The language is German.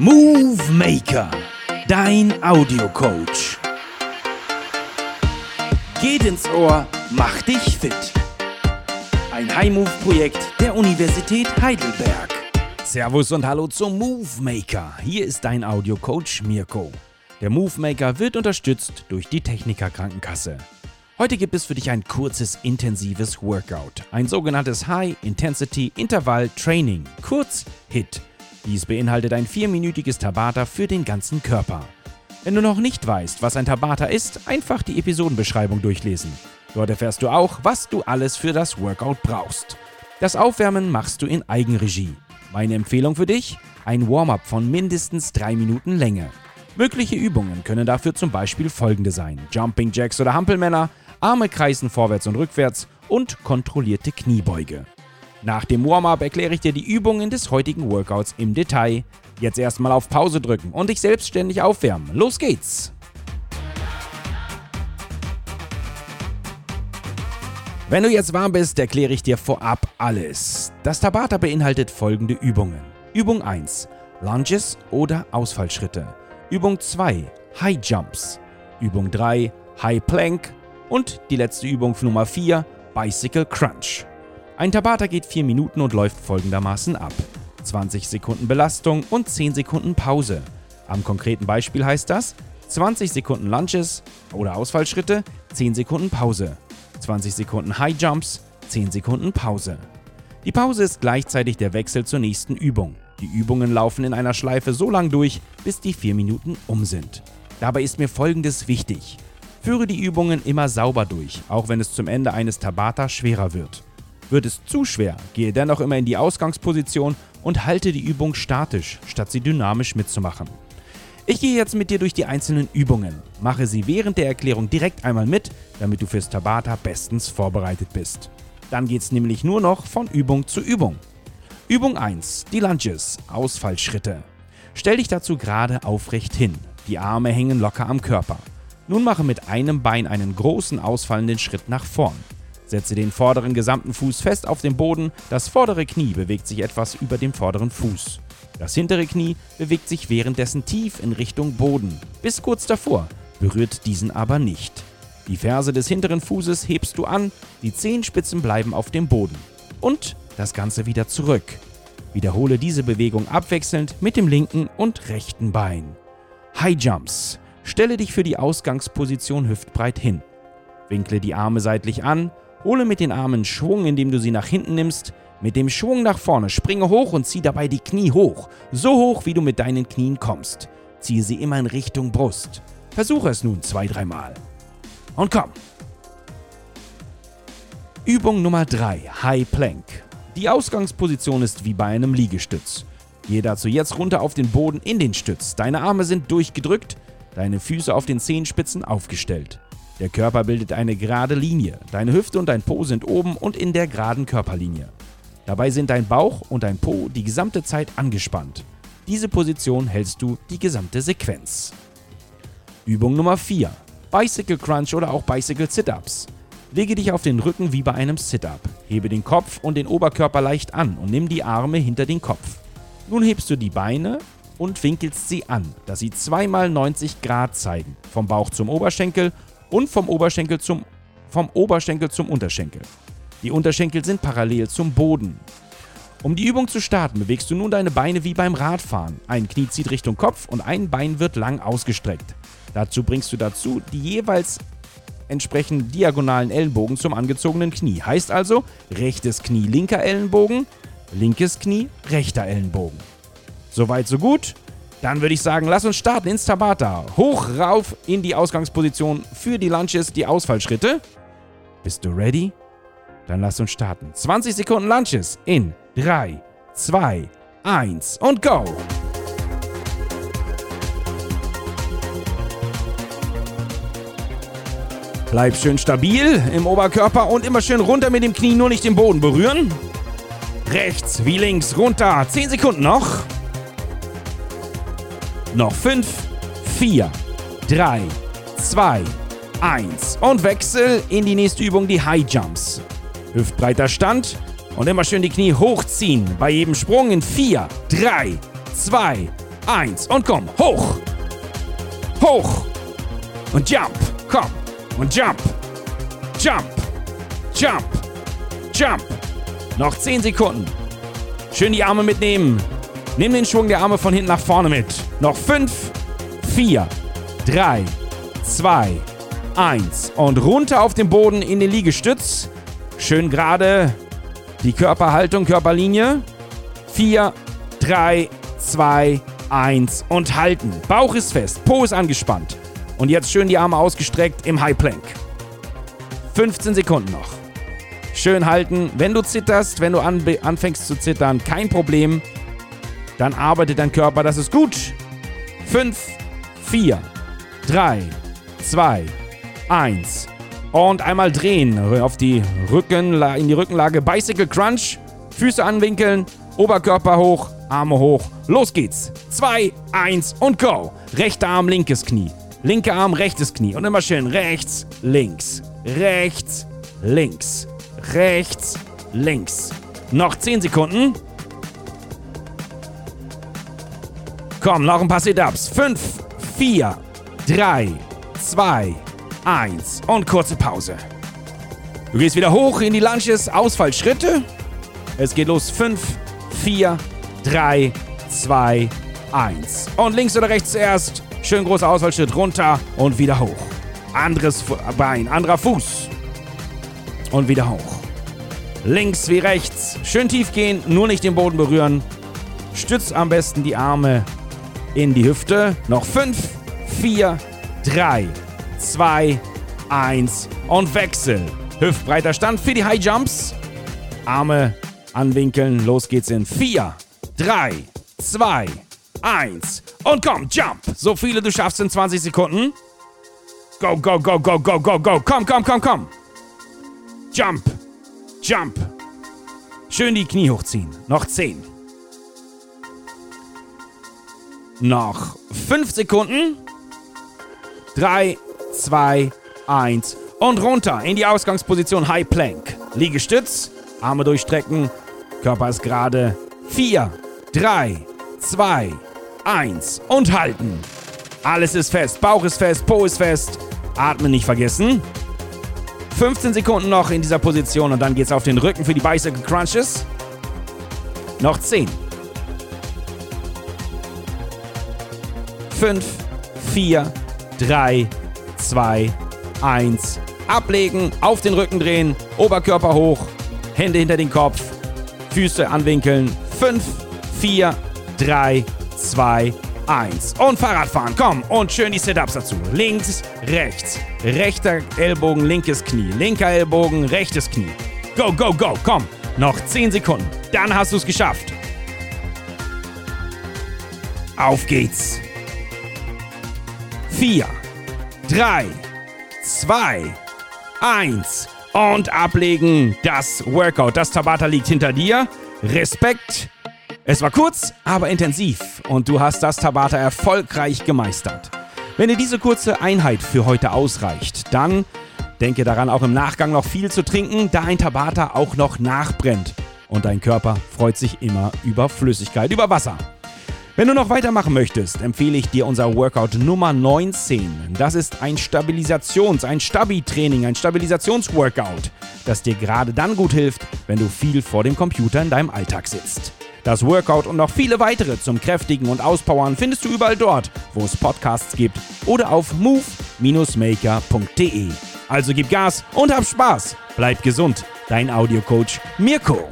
Movie Maker, dein Audiocoach. Geht ins Ohr, mach dich fit. Ein High-Move-Projekt der Universität Heidelberg. Servus und hallo zum Movie Maker. Hier ist dein Audiocoach Mirko. Der Movie Maker wird unterstützt durch die Techniker Krankenkasse. Heute gibt es für dich ein kurzes, intensives Workout. Ein sogenanntes High Intensity Intervall Training, kurz HIT. Dies beinhaltet ein vierminütiges Tabata für den ganzen Körper. Wenn du noch nicht weißt, was ein Tabata ist, einfach die Episodenbeschreibung durchlesen. Dort erfährst du auch, was du alles für das Workout brauchst. Das Aufwärmen machst du in Eigenregie. Meine Empfehlung für dich? Ein Warm-up von mindestens drei Minuten Länge. Mögliche Übungen können dafür zum Beispiel folgende sein: Jumping Jacks oder Hampelmänner, Arme kreisen vorwärts und rückwärts und kontrollierte Kniebeuge. Nach dem Warm-up erkläre ich dir die Übungen des heutigen Workouts im Detail. Jetzt erstmal auf Pause drücken und dich selbstständig aufwärmen. Los geht's! Wenn du jetzt warm bist, erkläre ich dir vorab alles. Das Tabata beinhaltet folgende Übungen. Übung 1: Lunges oder Ausfallschritte. Übung 2: High Jumps. Übung 3: High Plank. Und die letzte Übung Nummer 4: Bicycle Crunch. Ein Tabata geht 4 Minuten und läuft folgendermaßen ab. 20 Sekunden Belastung und 10 Sekunden Pause. Am konkreten Beispiel heißt das 20 Sekunden Lunges oder Ausfallschritte, 10 Sekunden Pause. 20 Sekunden High Jumps, 10 Sekunden Pause. Die Pause ist gleichzeitig der Wechsel zur nächsten Übung. Die Übungen laufen in einer Schleife so lang durch, bis die 4 Minuten um sind. Dabei ist mir folgendes wichtig. Führe die Übungen immer sauber durch, auch wenn es zum Ende eines Tabata schwerer wird. Wird es zu schwer, gehe dennoch immer in die Ausgangsposition und halte die Übung statisch, statt sie dynamisch mitzumachen. Ich gehe jetzt mit dir durch die einzelnen Übungen. Mache sie während der Erklärung direkt einmal mit, damit du fürs Tabata bestens vorbereitet bist. Dann geht es nämlich nur noch von Übung zu Übung. Übung 1. Die Lunges, Ausfallschritte. Stell dich dazu gerade aufrecht hin. Die Arme hängen locker am Körper. Nun mache mit einem Bein einen großen ausfallenden Schritt nach vorn. Setze den vorderen gesamten Fuß fest auf den Boden, das vordere Knie bewegt sich etwas über dem vorderen Fuß. Das hintere Knie bewegt sich währenddessen tief in Richtung Boden, bis kurz davor, berührt diesen aber nicht. Die Ferse des hinteren Fußes hebst du an, die Zehenspitzen bleiben auf dem Boden. Und das Ganze wieder zurück. Wiederhole diese Bewegung abwechselnd mit dem linken und rechten Bein. High Jumps. Stelle dich für die Ausgangsposition hüftbreit hin. Winkle die Arme seitlich an Hole mit den Armen Schwung, indem du sie nach hinten nimmst. Mit dem Schwung nach vorne springe hoch und zieh dabei die Knie hoch. So hoch, wie du mit deinen Knien kommst. Ziehe sie immer in Richtung Brust. Versuche es nun zwei, dreimal. Und komm. Übung Nummer 3. High Plank. Die Ausgangsposition ist wie bei einem Liegestütz. Gehe dazu jetzt runter auf den Boden in den Stütz. Deine Arme sind durchgedrückt, deine Füße auf den Zehenspitzen aufgestellt. Der Körper bildet eine gerade Linie. Deine Hüfte und dein Po sind oben und in der geraden Körperlinie. Dabei sind dein Bauch und dein Po die gesamte Zeit angespannt. Diese Position hältst du die gesamte Sequenz. Übung Nummer 4. Bicycle Crunch oder auch Bicycle Sit-Ups. Lege dich auf den Rücken wie bei einem Sit-Up. Hebe den Kopf und den Oberkörper leicht an und nimm die Arme hinter den Kopf. Nun hebst du die Beine und winkelst sie an, dass sie zweimal 90 Grad zeigen, vom Bauch zum Oberschenkel und vom Oberschenkel zum, vom Oberschenkel zum Unterschenkel. Die Unterschenkel sind parallel zum Boden. Um die Übung zu starten, bewegst du nun deine Beine wie beim Radfahren. Ein Knie zieht Richtung Kopf und ein Bein wird lang ausgestreckt. Dazu bringst du dazu die jeweils entsprechenden diagonalen Ellenbogen zum angezogenen Knie. Heißt also, rechtes Knie linker Ellenbogen, linkes Knie rechter Ellenbogen. Soweit, so gut. Dann würde ich sagen, lass uns starten ins Tabata. Hoch rauf in die Ausgangsposition für die Lunches, die Ausfallschritte. Bist du ready? Dann lass uns starten. 20 Sekunden Lunches in 3, 2, 1 und go! Bleib schön stabil im Oberkörper und immer schön runter mit dem Knie, nur nicht den Boden berühren. Rechts wie links runter. 10 Sekunden noch. Noch 5, 4, 3, 2, 1 und Wechsel in die nächste Übung, die High Jumps. Hüftbreiter Stand und immer schön die Knie hochziehen. Bei jedem Sprung in 4, 3, 2, eins. Und komm, hoch, hoch. Und jump, komm. Und jump, jump, jump, jump. Noch 10 Sekunden. Schön die Arme mitnehmen. Nimm den Schwung der Arme von hinten nach vorne mit. Noch 5, 4, 3, 2, 1 und runter auf den Boden in den Liegestütz. Schön gerade die Körperhaltung, Körperlinie. 4, 3, 2, 1 und halten. Bauch ist fest, Po ist angespannt. Und jetzt schön die Arme ausgestreckt im High Plank. 15 Sekunden noch. Schön halten. Wenn du zitterst, wenn du an, anfängst zu zittern, kein Problem. Dann arbeitet dein Körper, das ist gut. 5, 4, 3, 2, 1. Und einmal drehen auf die Rücken, in die Rückenlage. Bicycle Crunch. Füße anwinkeln, Oberkörper hoch, Arme hoch. Los geht's. 2, 1 und go. Rechter Arm, linkes Knie. Linker Arm, rechtes Knie. Und immer schön rechts, links, rechts, links, rechts, links. Noch 10 Sekunden. Komm, noch ein paar Sit-Ups. 5, 4, 3, 2, 1 und kurze Pause. Du gehst wieder hoch in die Lunges, Ausfallschritte. Es geht los. 5, 4, 3, 2, 1. Und links oder rechts zuerst. Schön großer Ausfallschritt runter und wieder hoch. Anderes Bein, anderer Fuß. Und wieder hoch. Links wie rechts. Schön tief gehen, nur nicht den Boden berühren. Stütz am besten die Arme in die Hüfte. Noch 5, 4, 3, 2, 1 und Wechsel. Hüftbreiter Stand für die High Jumps. Arme anwinkeln. Los geht's in 4, 3, 2, 1 und komm, jump. So viele du schaffst in 20 Sekunden. Go, go, go, go, go, go, go. Komm, komm, komm, komm. Jump, jump. Schön die Knie hochziehen. Noch 10. Noch 5 Sekunden. 3, 2, 1 und runter in die Ausgangsposition High Plank. Liegestütz, Arme durchstrecken, Körper ist gerade. 4, 3, 2, 1 und halten. Alles ist fest, Bauch ist fest, Po ist fest. Atmen nicht vergessen. 15 Sekunden noch in dieser Position und dann geht's auf den Rücken für die Bicycle Crunches. Noch 10. 5, 4, 3, 2, 1. Ablegen, auf den Rücken drehen, Oberkörper hoch, Hände hinter den Kopf, Füße anwinkeln. 5, 4, 3, 2, 1. Und Fahrradfahren, komm. Und schön die Sit-Ups dazu. Links, rechts. Rechter Ellbogen, linkes Knie. Linker Ellbogen, rechtes Knie. Go, go, go, komm. Noch 10 Sekunden. Dann hast du es geschafft. Auf geht's. 4, 3, 2, 1 und ablegen. Das Workout, das Tabata liegt hinter dir. Respekt. Es war kurz, aber intensiv und du hast das Tabata erfolgreich gemeistert. Wenn dir diese kurze Einheit für heute ausreicht, dann denke daran, auch im Nachgang noch viel zu trinken, da ein Tabata auch noch nachbrennt. Und dein Körper freut sich immer über Flüssigkeit, über Wasser. Wenn du noch weitermachen möchtest, empfehle ich dir unser Workout Nummer 19. Das ist ein Stabilisations-, ein Stabi-Training, ein Stabilisationsworkout, das dir gerade dann gut hilft, wenn du viel vor dem Computer in deinem Alltag sitzt. Das Workout und noch viele weitere zum Kräftigen und Auspowern findest du überall dort, wo es Podcasts gibt oder auf move-maker.de. Also gib Gas und hab Spaß. Bleib gesund. Dein Audiocoach Mirko.